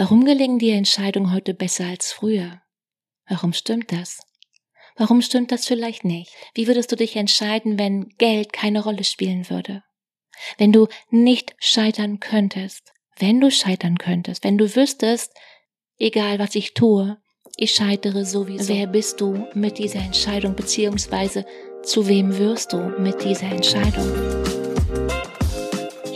Warum gelingen dir Entscheidungen heute besser als früher? Warum stimmt das? Warum stimmt das vielleicht nicht? Wie würdest du dich entscheiden, wenn Geld keine Rolle spielen würde? Wenn du nicht scheitern könntest, wenn du scheitern könntest, wenn du wüsstest, egal was ich tue, ich scheitere sowieso. Wer bist du mit dieser Entscheidung, beziehungsweise zu wem wirst du mit dieser Entscheidung?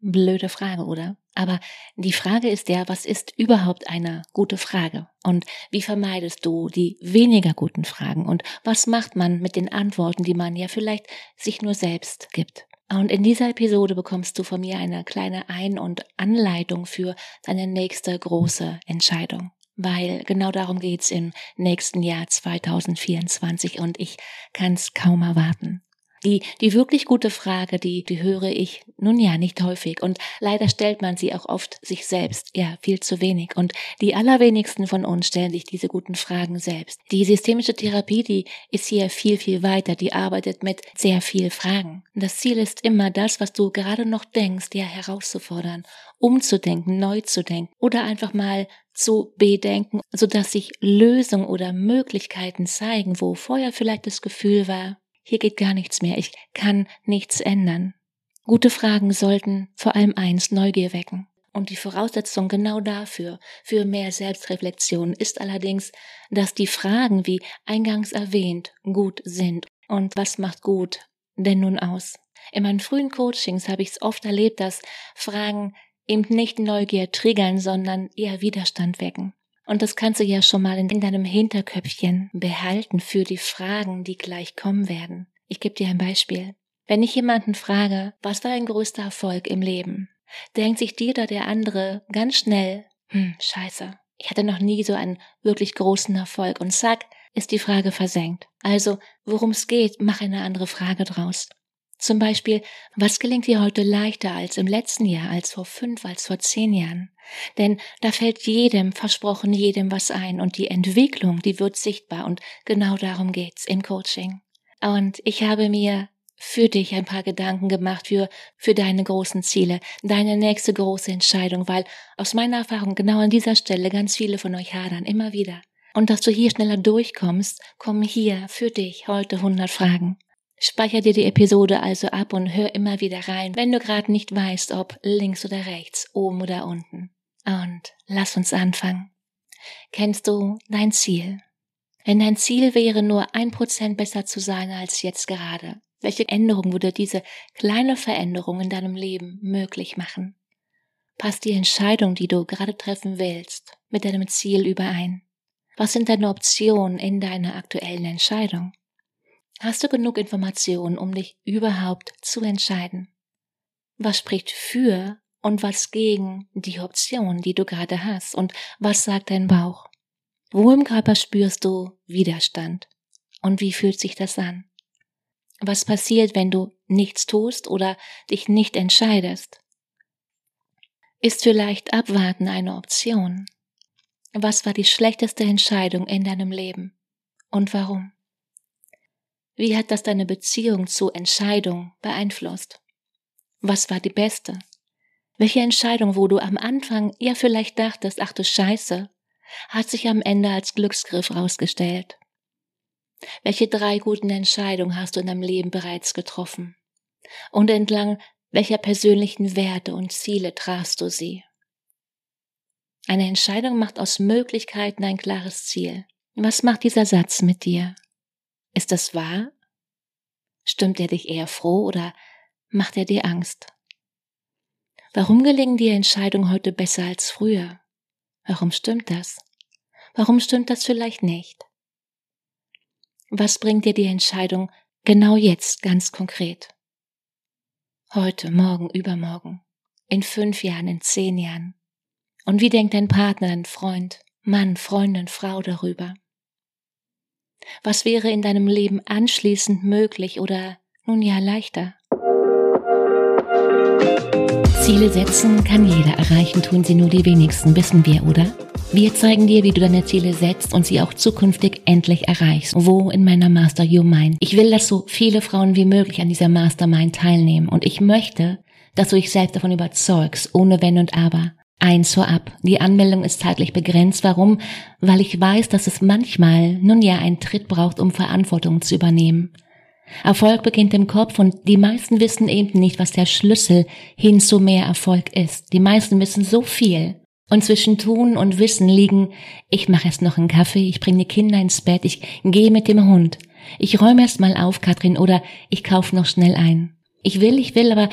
Blöde Frage, oder? Aber die Frage ist ja, was ist überhaupt eine gute Frage? Und wie vermeidest du die weniger guten Fragen? Und was macht man mit den Antworten, die man ja vielleicht sich nur selbst gibt? Und in dieser Episode bekommst du von mir eine kleine Ein- und Anleitung für deine nächste große Entscheidung. Weil genau darum geht's im nächsten Jahr 2024 und ich kann's kaum erwarten. Die, die wirklich gute Frage, die, die höre ich nun ja nicht häufig und leider stellt man sie auch oft sich selbst, ja, viel zu wenig und die allerwenigsten von uns stellen sich diese guten Fragen selbst. Die systemische Therapie, die ist hier viel, viel weiter, die arbeitet mit sehr viel Fragen. Das Ziel ist immer das, was du gerade noch denkst, ja, herauszufordern, umzudenken, neu zu denken oder einfach mal zu bedenken, sodass sich Lösungen oder Möglichkeiten zeigen, wo vorher vielleicht das Gefühl war, hier geht gar nichts mehr, ich kann nichts ändern. Gute Fragen sollten vor allem eins Neugier wecken. Und die Voraussetzung genau dafür, für mehr Selbstreflexion, ist allerdings, dass die Fragen, wie eingangs erwähnt, gut sind. Und was macht gut denn nun aus? In meinen frühen Coachings habe ich es oft erlebt, dass Fragen eben nicht Neugier triggern, sondern eher Widerstand wecken. Und das kannst du ja schon mal in, deinem Hinterköpfchen behalten für die Fragen, die gleich kommen werden. Ich gebe dir ein Beispiel. Wenn ich jemanden frage, was war dein größter Erfolg im Leben, denkt sich dir oder der andere ganz schnell, hm, scheiße, ich hatte noch nie so einen wirklich großen Erfolg und zack, ist die Frage versenkt. Also, worum es geht, mach eine andere Frage draus. Zum Beispiel, was gelingt dir heute leichter als im letzten Jahr, als vor fünf, als vor zehn Jahren? Denn da fällt jedem, versprochen jedem was ein und die Entwicklung, die wird sichtbar und genau darum geht's im Coaching. Und ich habe mir für dich ein paar Gedanken gemacht für, für deine großen Ziele, deine nächste große Entscheidung, weil aus meiner Erfahrung genau an dieser Stelle ganz viele von euch hadern, immer wieder. Und dass du hier schneller durchkommst, kommen hier für dich heute 100 Fragen. Speicher dir die Episode also ab und hör immer wieder rein, wenn du gerade nicht weißt, ob links oder rechts, oben oder unten. Und lass uns anfangen. Kennst du dein Ziel? Wenn dein Ziel wäre, nur ein Prozent besser zu sein als jetzt gerade, welche Änderung würde diese kleine Veränderung in deinem Leben möglich machen? Passt die Entscheidung, die du gerade treffen willst, mit deinem Ziel überein? Was sind deine Optionen in deiner aktuellen Entscheidung? Hast du genug Informationen, um dich überhaupt zu entscheiden? Was spricht für und was gegen die Option, die du gerade hast? Und was sagt dein Bauch? Wo im Körper spürst du Widerstand? Und wie fühlt sich das an? Was passiert, wenn du nichts tust oder dich nicht entscheidest? Ist vielleicht Abwarten eine Option? Was war die schlechteste Entscheidung in deinem Leben und warum? Wie hat das deine Beziehung zu Entscheidung beeinflusst? Was war die beste? Welche Entscheidung, wo du am Anfang eher vielleicht dachtest, ach du Scheiße, hat sich am Ende als Glücksgriff rausgestellt? Welche drei guten Entscheidungen hast du in deinem Leben bereits getroffen? Und entlang welcher persönlichen Werte und Ziele trafst du sie? Eine Entscheidung macht aus Möglichkeiten ein klares Ziel. Was macht dieser Satz mit dir? Ist das wahr? Stimmt er dich eher froh oder macht er dir Angst? Warum gelingen dir Entscheidungen heute besser als früher? Warum stimmt das? Warum stimmt das vielleicht nicht? Was bringt dir die Entscheidung genau jetzt ganz konkret? Heute, morgen, übermorgen, in fünf Jahren, in zehn Jahren. Und wie denkt dein Partner, dein Freund, Mann, Freundin, Frau darüber? Was wäre in deinem Leben anschließend möglich oder nun ja leichter? Ziele setzen kann jeder erreichen, tun sie nur die wenigsten, wissen wir, oder? Wir zeigen dir, wie du deine Ziele setzt und sie auch zukünftig endlich erreichst. Wo in meiner Master You Mind? Ich will, dass so viele Frauen wie möglich an dieser Mastermind teilnehmen und ich möchte, dass du dich selbst davon überzeugst, ohne Wenn und Aber. Eins vorab. Die Anmeldung ist zeitlich begrenzt. Warum? Weil ich weiß, dass es manchmal nun ja einen Tritt braucht, um Verantwortung zu übernehmen. Erfolg beginnt im Kopf und die meisten wissen eben nicht, was der Schlüssel hin zu mehr Erfolg ist. Die meisten wissen so viel. Und zwischen Tun und Wissen liegen, ich mache erst noch einen Kaffee, ich bringe die Kinder ins Bett, ich gehe mit dem Hund, ich räume erst mal auf, Katrin, oder ich kaufe noch schnell ein. Ich will, ich will, aber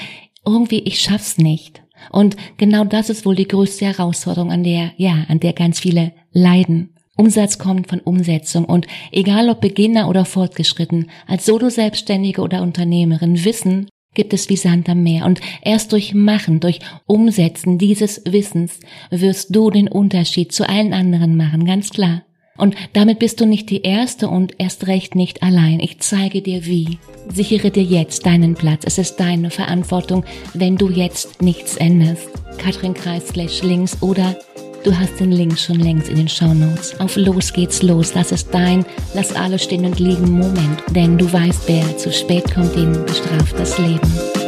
irgendwie, ich schaff's nicht. Und genau das ist wohl die größte Herausforderung, an der, ja, an der ganz viele leiden. Umsatz kommt von Umsetzung und egal ob Beginner oder fortgeschritten, als Solo-Selbstständige oder Unternehmerin, Wissen gibt es wie Sand am Meer und erst durch Machen, durch Umsetzen dieses Wissens wirst du den Unterschied zu allen anderen machen, ganz klar. Und damit bist du nicht die Erste und erst recht nicht allein. Ich zeige dir wie. Sichere dir jetzt deinen Platz. Es ist deine Verantwortung, wenn du jetzt nichts änderst. Katrin Kreis links oder Du hast den Link schon längst in den Shownotes. Auf Los geht's los. Das ist dein Lass alles stehen und liegen Moment. Denn du weißt, wer zu spät kommt, den bestraft das Leben.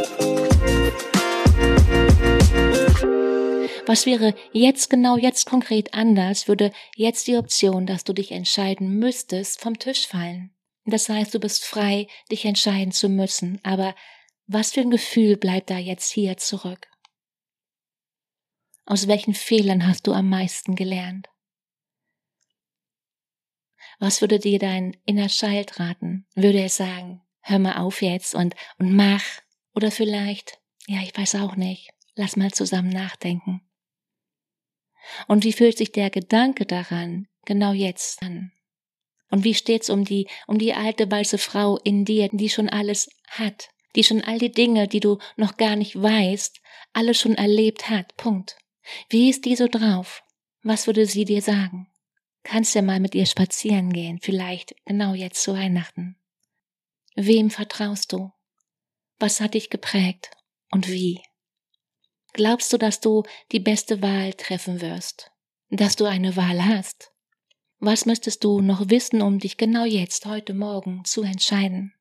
Was wäre jetzt genau jetzt konkret anders, würde jetzt die Option, dass du dich entscheiden müsstest, vom Tisch fallen. Das heißt, du bist frei, dich entscheiden zu müssen. Aber was für ein Gefühl bleibt da jetzt hier zurück? Aus welchen Fehlern hast du am meisten gelernt? Was würde dir dein inner Child raten? Würde er sagen, hör mal auf jetzt und, und mach? Oder vielleicht, ja, ich weiß auch nicht, lass mal zusammen nachdenken. Und wie fühlt sich der Gedanke daran genau jetzt an? Und wie steht's um die, um die alte weiße Frau in dir, die schon alles hat, die schon all die Dinge, die du noch gar nicht weißt, alles schon erlebt hat, Punkt. Wie ist die so drauf? Was würde sie dir sagen? Kannst ja mal mit ihr spazieren gehen, vielleicht genau jetzt zu Weihnachten. Wem vertraust du? Was hat dich geprägt und wie? Glaubst du, dass du die beste Wahl treffen wirst? Dass du eine Wahl hast? Was müsstest du noch wissen, um dich genau jetzt, heute Morgen, zu entscheiden?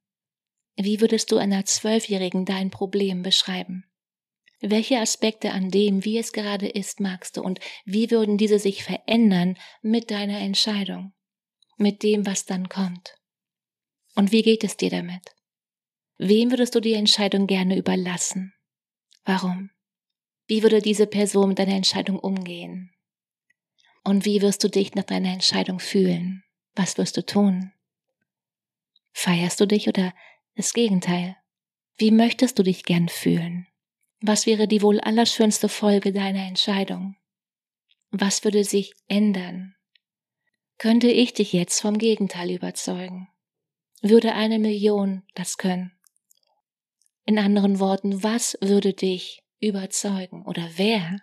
Wie würdest du einer Zwölfjährigen dein Problem beschreiben? Welche Aspekte an dem, wie es gerade ist, magst du und wie würden diese sich verändern mit deiner Entscheidung, mit dem, was dann kommt? Und wie geht es dir damit? Wem würdest du die Entscheidung gerne überlassen? Warum? Wie würde diese Person mit deiner Entscheidung umgehen? Und wie wirst du dich nach deiner Entscheidung fühlen? Was wirst du tun? Feierst du dich oder das Gegenteil? Wie möchtest du dich gern fühlen? Was wäre die wohl allerschönste Folge deiner Entscheidung? Was würde sich ändern? Könnte ich dich jetzt vom Gegenteil überzeugen? Würde eine Million das können? In anderen Worten, was würde dich überzeugen oder wer?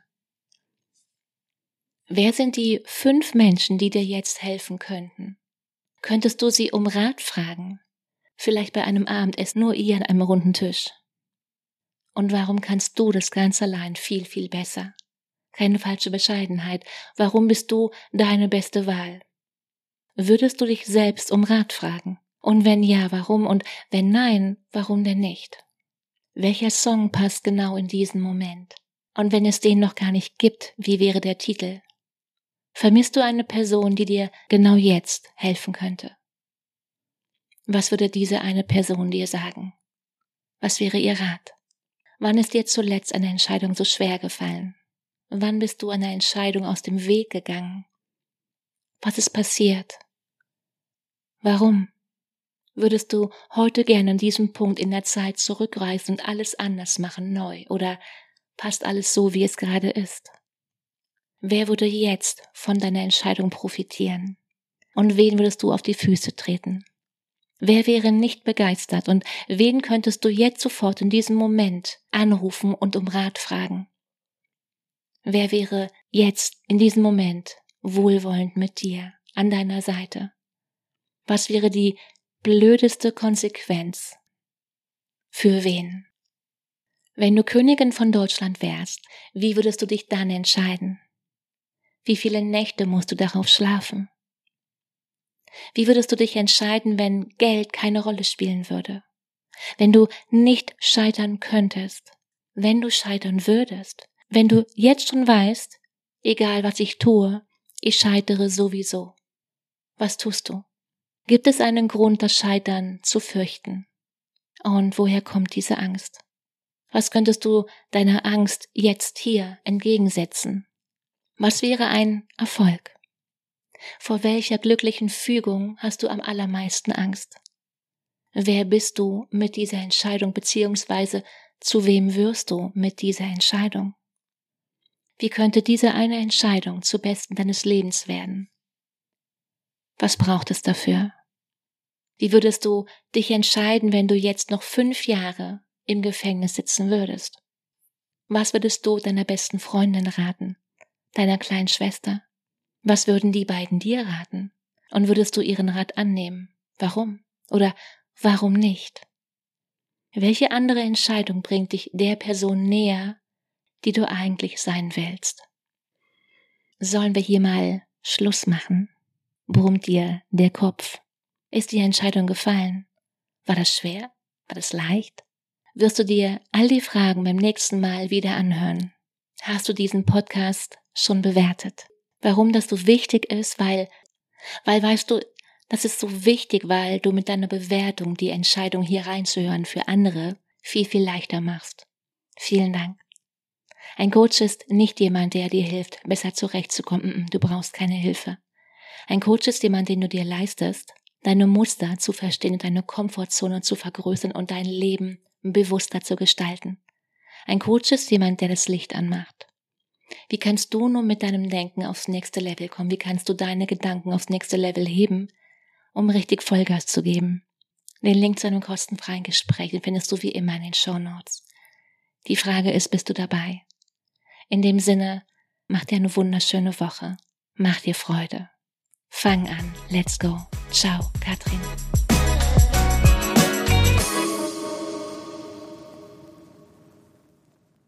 Wer sind die fünf Menschen, die dir jetzt helfen könnten? Könntest du sie um Rat fragen? Vielleicht bei einem Abendessen nur ihr an einem runden Tisch. Und warum kannst du das ganz allein viel, viel besser? Keine falsche Bescheidenheit. Warum bist du deine beste Wahl? Würdest du dich selbst um Rat fragen? Und wenn ja, warum? Und wenn nein, warum denn nicht? Welcher Song passt genau in diesen Moment? Und wenn es den noch gar nicht gibt, wie wäre der Titel? Vermisst du eine Person, die dir genau jetzt helfen könnte? Was würde diese eine Person dir sagen? Was wäre ihr Rat? Wann ist dir zuletzt eine Entscheidung so schwer gefallen? Wann bist du einer Entscheidung aus dem Weg gegangen? Was ist passiert? Warum? Würdest du heute gerne an diesem Punkt in der Zeit zurückreisen und alles anders machen, neu? Oder passt alles so, wie es gerade ist? Wer würde jetzt von deiner Entscheidung profitieren? Und wen würdest du auf die Füße treten? Wer wäre nicht begeistert und wen könntest du jetzt sofort in diesem Moment anrufen und um Rat fragen? Wer wäre jetzt in diesem Moment wohlwollend mit dir an deiner Seite? Was wäre die blödeste Konsequenz? Für wen? Wenn du Königin von Deutschland wärst, wie würdest du dich dann entscheiden? Wie viele Nächte musst du darauf schlafen? Wie würdest du dich entscheiden, wenn Geld keine Rolle spielen würde? Wenn du nicht scheitern könntest? Wenn du scheitern würdest? Wenn du jetzt schon weißt, egal was ich tue, ich scheitere sowieso. Was tust du? Gibt es einen Grund, das Scheitern zu fürchten? Und woher kommt diese Angst? Was könntest du deiner Angst jetzt hier entgegensetzen? Was wäre ein Erfolg? Vor welcher glücklichen Fügung hast du am allermeisten Angst? Wer bist du mit dieser Entscheidung beziehungsweise zu wem wirst du mit dieser Entscheidung? Wie könnte diese eine Entscheidung zu Besten deines Lebens werden? Was braucht es dafür? Wie würdest du dich entscheiden, wenn du jetzt noch fünf Jahre im Gefängnis sitzen würdest? Was würdest du deiner besten Freundin raten, deiner kleinen Schwester, was würden die beiden dir raten? Und würdest du ihren Rat annehmen? Warum? Oder warum nicht? Welche andere Entscheidung bringt dich der Person näher, die du eigentlich sein willst? Sollen wir hier mal Schluss machen? Brummt dir der Kopf? Ist die Entscheidung gefallen? War das schwer? War das leicht? Wirst du dir all die Fragen beim nächsten Mal wieder anhören? Hast du diesen Podcast schon bewertet? warum das so wichtig ist, weil, weil weißt du, das ist so wichtig, weil du mit deiner Bewertung die Entscheidung hier reinzuhören für andere viel, viel leichter machst. Vielen Dank. Ein Coach ist nicht jemand, der dir hilft, besser zurechtzukommen. Du brauchst keine Hilfe. Ein Coach ist jemand, den du dir leistest, deine Muster zu verstehen und deine Komfortzone zu vergrößern und dein Leben bewusster zu gestalten. Ein Coach ist jemand, der das Licht anmacht. Wie kannst du nun mit deinem Denken aufs nächste Level kommen? Wie kannst du deine Gedanken aufs nächste Level heben, um richtig Vollgas zu geben? Den Link zu einem kostenfreien Gespräch den findest du wie immer in den Show Notes. Die Frage ist, bist du dabei? In dem Sinne, mach dir eine wunderschöne Woche. Mach dir Freude. Fang an. Let's go. Ciao, Katrin.